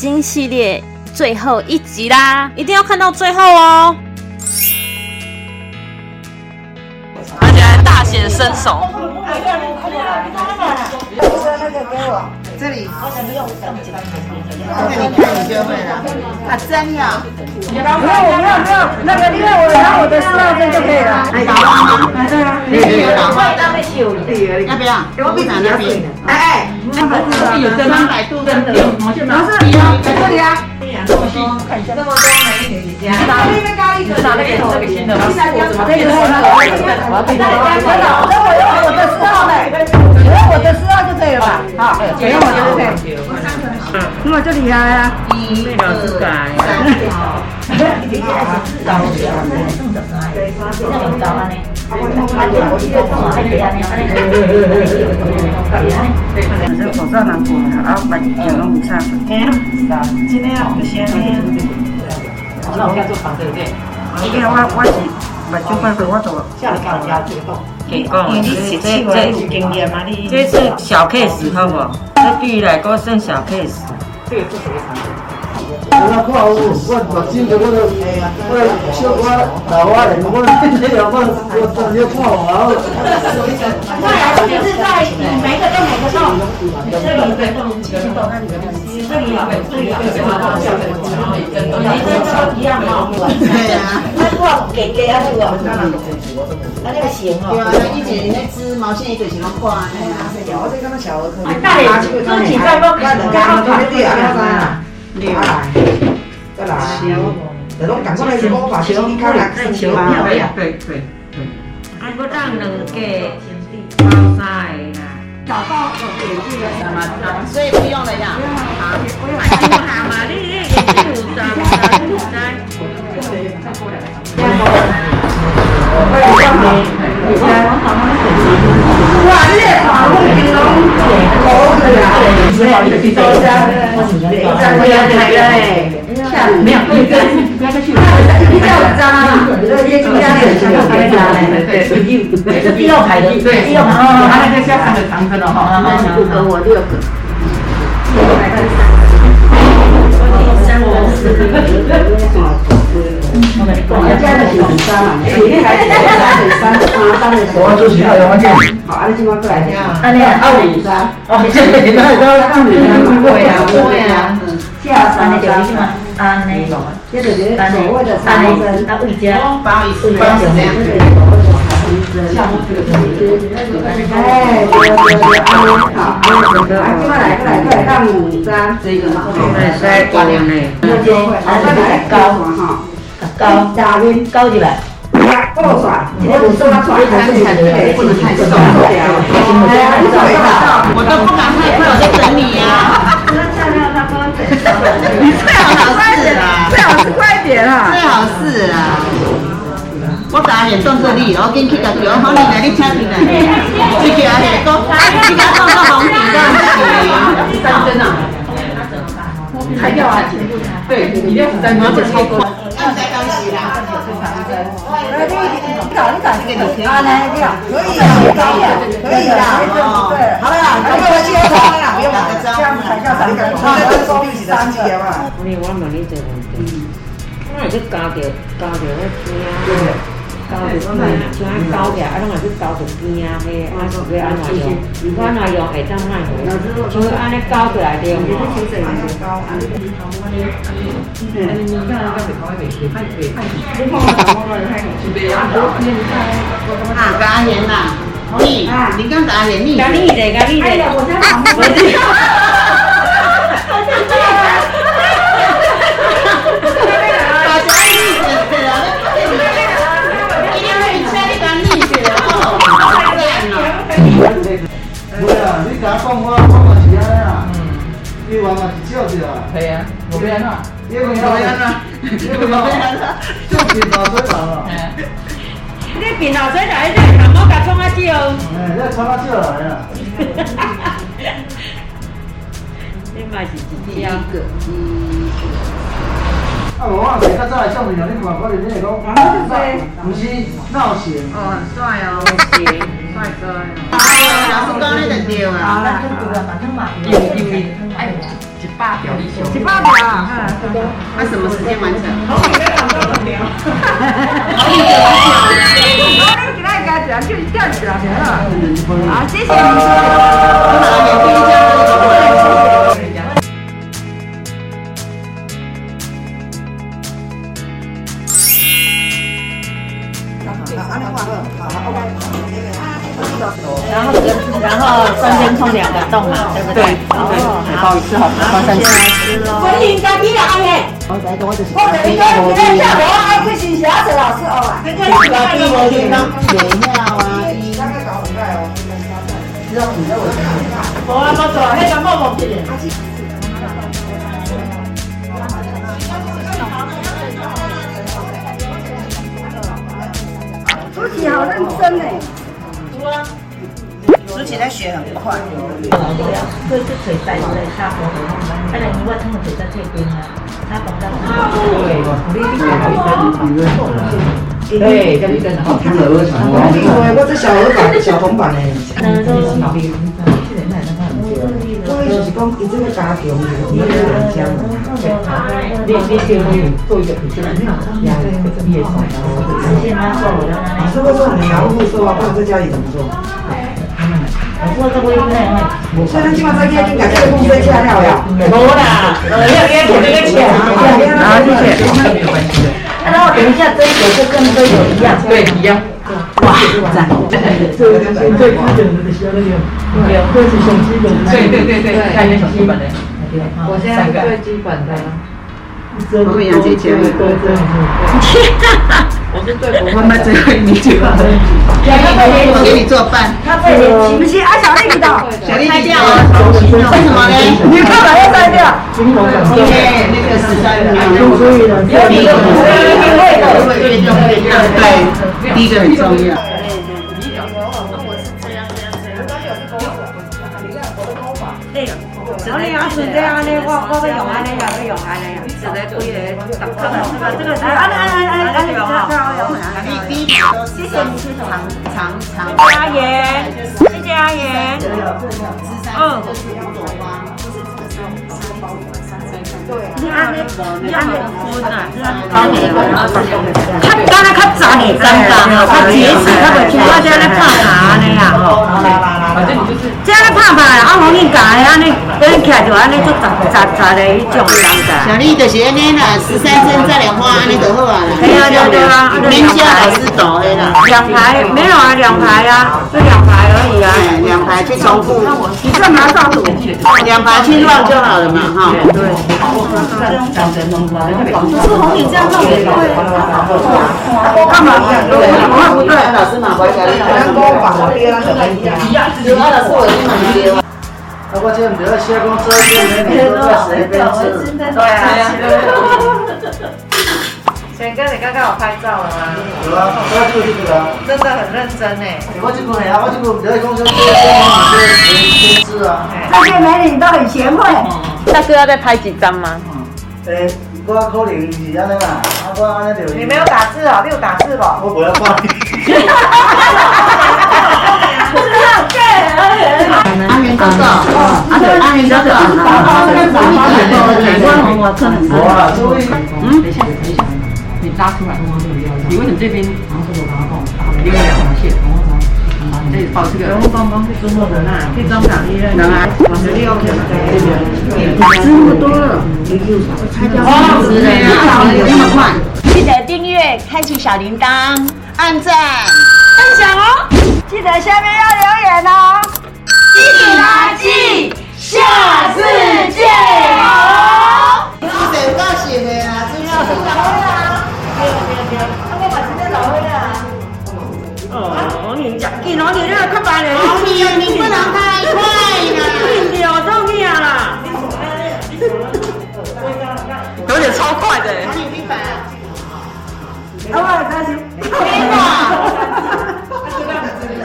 织围巾系列最后一集啦，一定要看到最后哦！而且还大显身手。这里，那你看你就会了。啊，真的？不用不用不用，那个因为我拿我的四号针就可以了。哎，打花吗？对啊。你有打花？要不要？我比哪边？哎哎，有跟百度跟的，老师，这里啊。这么多，看一下，这么多美女家。哪边高一个？哪边这个新的？第三家怎么可以看到？我要看到。等我用我的四号嘞。我的十二就可以了吧？好，不用我就可以。那么这里啊，一、二、三、四。这口罩难过了，啊，把酒拢唔差。今天就先呢。那我要做防对不对？今天我我是目睭快快我做。下来搞家做动。给讲，这这有经验嘛？你这是小 case 好不？这对于来讲算小 case。这个是什么产品？我目我都，我小我老花人，我这两个我直接看我。那就是在每个都每个洞，这里对，这里有，这里有，这里有，每个都一样哦。对啊，那我给给啊这个，那那个。对啊，以前那织毛线一个是拢挂的啊。我这刚刚小儿科。大爷，自己在不？刚刚排队啊，六来，再来，这种赶过来是我把球看来看球嘛，对对对。啊，我当两个包晒啦。找到我给这个，什么？所以不用了呀。好，不用。不用嘛，你你眼镜有啥？有啊，多加多加来嘞，没有，不要再去，比较脏，这些其他的比较别脏嘞，对，第是第六排的，对，第六排，他那个下三个长分了哈，五个我六个，三个四个。我家的是三嘛，前面还是三三三的。我做其他有关系。好，阿你今晚过来听啊。阿你二五三。哦，这个你那个二五三。对呀，对呀。下三的就是嘛，安尼，这就是所谓的三分。那位家。不好意思，不好意思，这样。项目这个东西。哎，对对对，安尼好，安尼好。来，过来过来过来，二五三。这个嘛。对，在高粱嘞。那就还是高嘛哈。高加温高不能太爽。我都不敢太快，我在等你呀。你最好快点啦，最好是快点啦，最好是啊。我打眼动作力，我跟去个桥，好你来你请进来。去桥下个，去桥放到红。三针啊！还掉啊？对，一定要三针，而且超过。哎，你你搞你搞这个啊，来这样可以啊，可以的，对，好了，那个我去要装了，不用了，这样才叫长针。那这说六十三级嘛？你我问你一个问题，我是加着加着那边。高就讲嘛，像啊高起来，啊拢也是高着边啊，嘿啊是要安怎用？如果安怎用会当卖回？像安尼高起来着嘛。啊，加盐啦，你，你讲加盐，你。加你的，加你的。对我讲我，我嘛是安尼啦。嗯。你话嘛是笑着啊。系啊，无变啊。你话安啊？你话安啊？就是老水人啊。你变老水人，你头毛甲创啊少。哎，你创啊少来啊。你嘛是一两个。啊，无我袂较早来相片，你看可能你会讲，啊，不是闹钱。哦，帅哦。老 师讲你就对啊。好啦，反正嘛，因为因为哎，一百条以上。一百秒啊！那什么时间完成？我你给他家讲，就这样子了，好，谢谢你。中间冲两个洞嘛，对不对？哦，海报一次好，包三次。欢迎家己来嘞！我在我就是。我在你讲，你在讲我爱去新霞是老师哦啊。你看你来你我听到。我啊，冇错，迄个冇忘记嘞。舒淇好认真哎。舒淇在学很快。这是腿在在下坡的，哎，你外他们腿在这边啊，对，对，跟你跟好。我这小鹅版、小铜版的。所以就是讲，伊这个加强的，你这个两江。你你先做一个比较，两个毕业生，然后老师会说你拿护手啊，不然在家里怎么做？我这个应该会。所以咱今晚在家应该这个公司吃了了。没啦，呃，要给他那个钱啊。好，谢谢。然后等一下这一个就跟这个一样。对，一样。哇，赞！这个最最基本的是那个，这是最基本的。对对对对，看一下基本的。我现在最基本的。我们杨姐姐，我是最不妈妈最会你做饭，我给你做饭。他最年轻，不是啊，小丽的，小丽拆掉啊？为什么呢？你干嘛？要拆掉？因为那个十三秒，有你的，对对对，第一个很重要。我你要是这样的，我我要用？这个。第一，谢谢你，长长长。阿爷，谢谢阿爷。嗯。你安尼，你安尼分啊，包你个，较敢若较杂呢，脏脏哦，较结实，较袂像我这咧拍下安尼啊。这样咧拍拍，啊，红印夹的安尼，跟起来就安尼做杂杂杂的迄种感觉。小丽就是安尼啦，十三针再两花安尼就好啊啦。对啊对啊，免叫老师抖的啦。两排没有啊，两排啊，就两排而已啊。两排去重复，你干嘛照顾？两排去乱就好了嘛，哈。对。是红你这样弄也对。干嘛？我不对，老师嘛，我教你。咱讲法我爹咱就来讲。有啊，老师我已经蛮丢。啊，我这不要写讲这边美女都在谁边吃？对啊。贤哥，你刚刚有拍照了吗？有啊，我就是这个。真的很认真哎。我这个呀，我这个在公司做这些美女啊。那些美女都很贤惠。大哥要再拍几张吗？诶，我可能是安尼啦，啊，我安尼就。你没有打字哦，你有打字不？我不要挂。阿元哥哥，阿对阿元哥哥，我啊，注意。嗯，等一下，等一下，你拉出来。你为什么这边？因为两条线。这包这个。我刚刚去中国人啊，去中港医院。能啊。这里 OK 吗？这么多了，拆掉。哦，是的呀，这么快。记得订阅，开启小铃铛，按赞，分享啊，三次，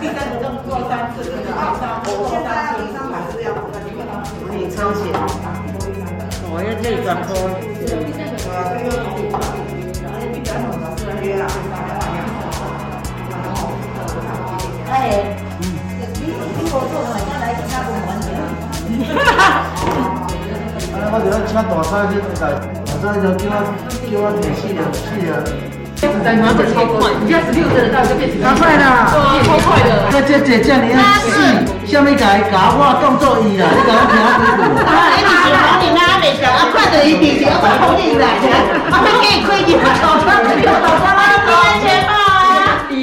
第三动作三次，我现在上海是要补的，因为。我要这。三个转科，然后要转约。哎，你你我做啥？再来一次按摩，你。哈哈哈！哎，我得要请大嫂去，大嫂就叫我叫我练四下，四下。三毛就超快，你要十六个人到就变成超快啦！哇，超快的！这这这这你要死，下面改改我动作伊啦，你讲我听下几句。啊，你是红领啊，袂晓啊，看到伊面前我红领来，啊，我给你开几把刀，我你有刀吗？你安全帽啊！你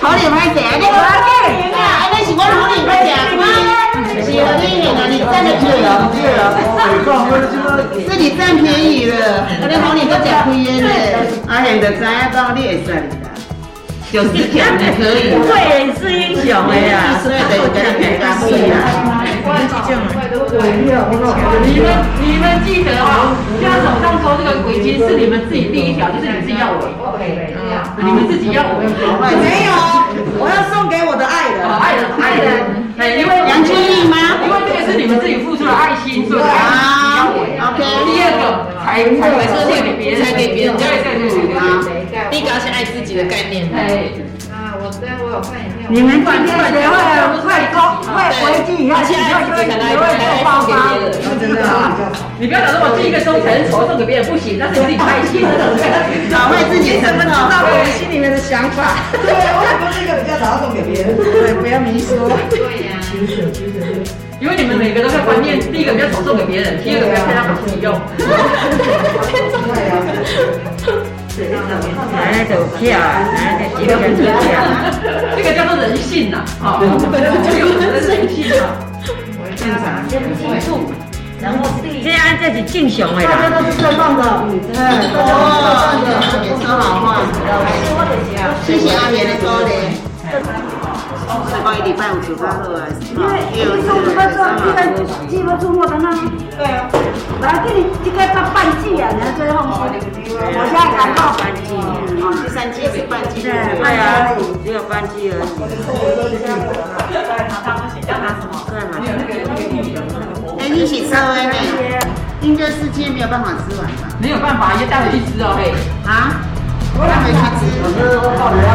我给你啊，那是我红领歹食，是红领领啊，你占了便宜了，是你占便宜了，我的红领都食亏的，阿贤就知影讲你会算啦，就是甜的可以，贵人是英雄的呀，所以就跟你平价贵啦。你们你们记得啊，现在手上抽这个围巾是你们自己第一条，就是你自己要围，你们自己要围。没有，我要送给我的爱人。爱人爱人，哎，因为杨千丽吗？因为这个是你们自己付出的爱心，所以你要围。啊 OK 第二个才才会是献给别人，才给别人对对对对对。第一个是爱自己的概念。哎，你们今天学会了会工会回去以后，以后就会学会做包包。真的啊，你不要讲说我寄一个收成筹送给别人不行，那是你自己开心的。找会自己怎么知道我心里面的想法。对，我想说这个比较早送给别人。对，不要明说。因为你们每个都在观念，第一个不要投送给别人，第二个不要骗他们自己用。哎，就跳，哎，就一个人就跳。这个叫做人性呐，啊，这个人的人性啊。这样这是正常的啦。都是最棒的，哦，礼拜五九八后啊，因为有送这个这个寄不住我的呢。对啊。来给你这个到半季啊，你最后我现在赶到半季，哦，第三季是半季。对啊，只有半季而已。哎，一起吃完呢，应该是今天没有办法吃完吧？没有办法，要带回去吃哦，嘿。啊？带回去吃。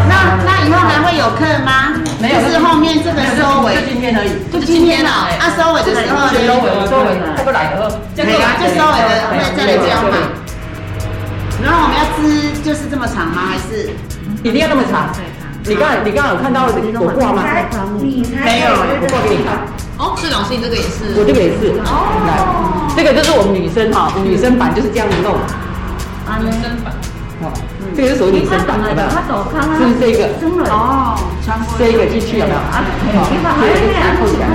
那那以后还会有客吗？没有就是后面这个收尾就，今天而已，就今天了。啊，收尾的时候收尾，收尾，再不来了，这可以啊，就收尾的会再来教嘛。然后我们要吃就是这么长吗？还是一定要那么长。你刚才你刚刚有看到我挂吗？没有？我挂给你看。哦，是老师，你这个也是。我这个也是，来，这个就是我们女生哈，女生版就是这样子弄，女生版。好，这个是属于女生版，有没有？就是这个，哦，这个。进去有没有？啊，好，这个再扣起来，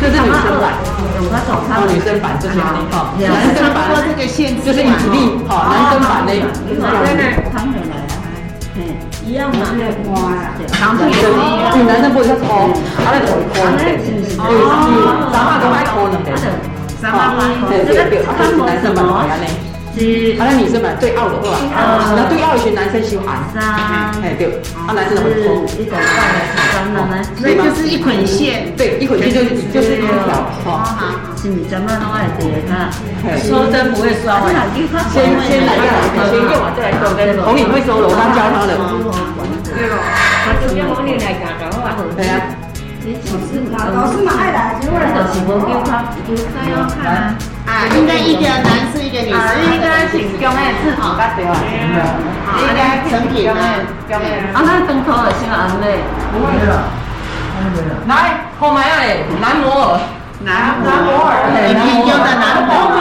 这是女生版，哦，女生版就是哈，男生版。这个限制就是一比例，哈，男生版的，一样嘛。长腿的，比男生不会较粗，啊，那腿粗一点，对，三百多块粗两点，三八八对对对，他，是男生版的呢。是啊，那女生版对奥的话，那对奥一群男生喜欢，是啊，哎对，啊男生怎么抽？一种半的三的呢？所以就是一捆线。对，一捆线就就是一条，好，是怎么弄来的哈？收针不会收完，先先来个，先用完再来收针。红领会收了，我刚教他的。他就用红领来搞搞啊。对啊。老师嘛爱来，结果就是无叫他，叫他要看。啊，应该一个男士一个女士，应该是中的字号较对啊。应该成品啊。啊，那东头的先安嘞。不会了，来，后面啊嘞，男摩尔，男男摩尔，很平庸的男摩尔。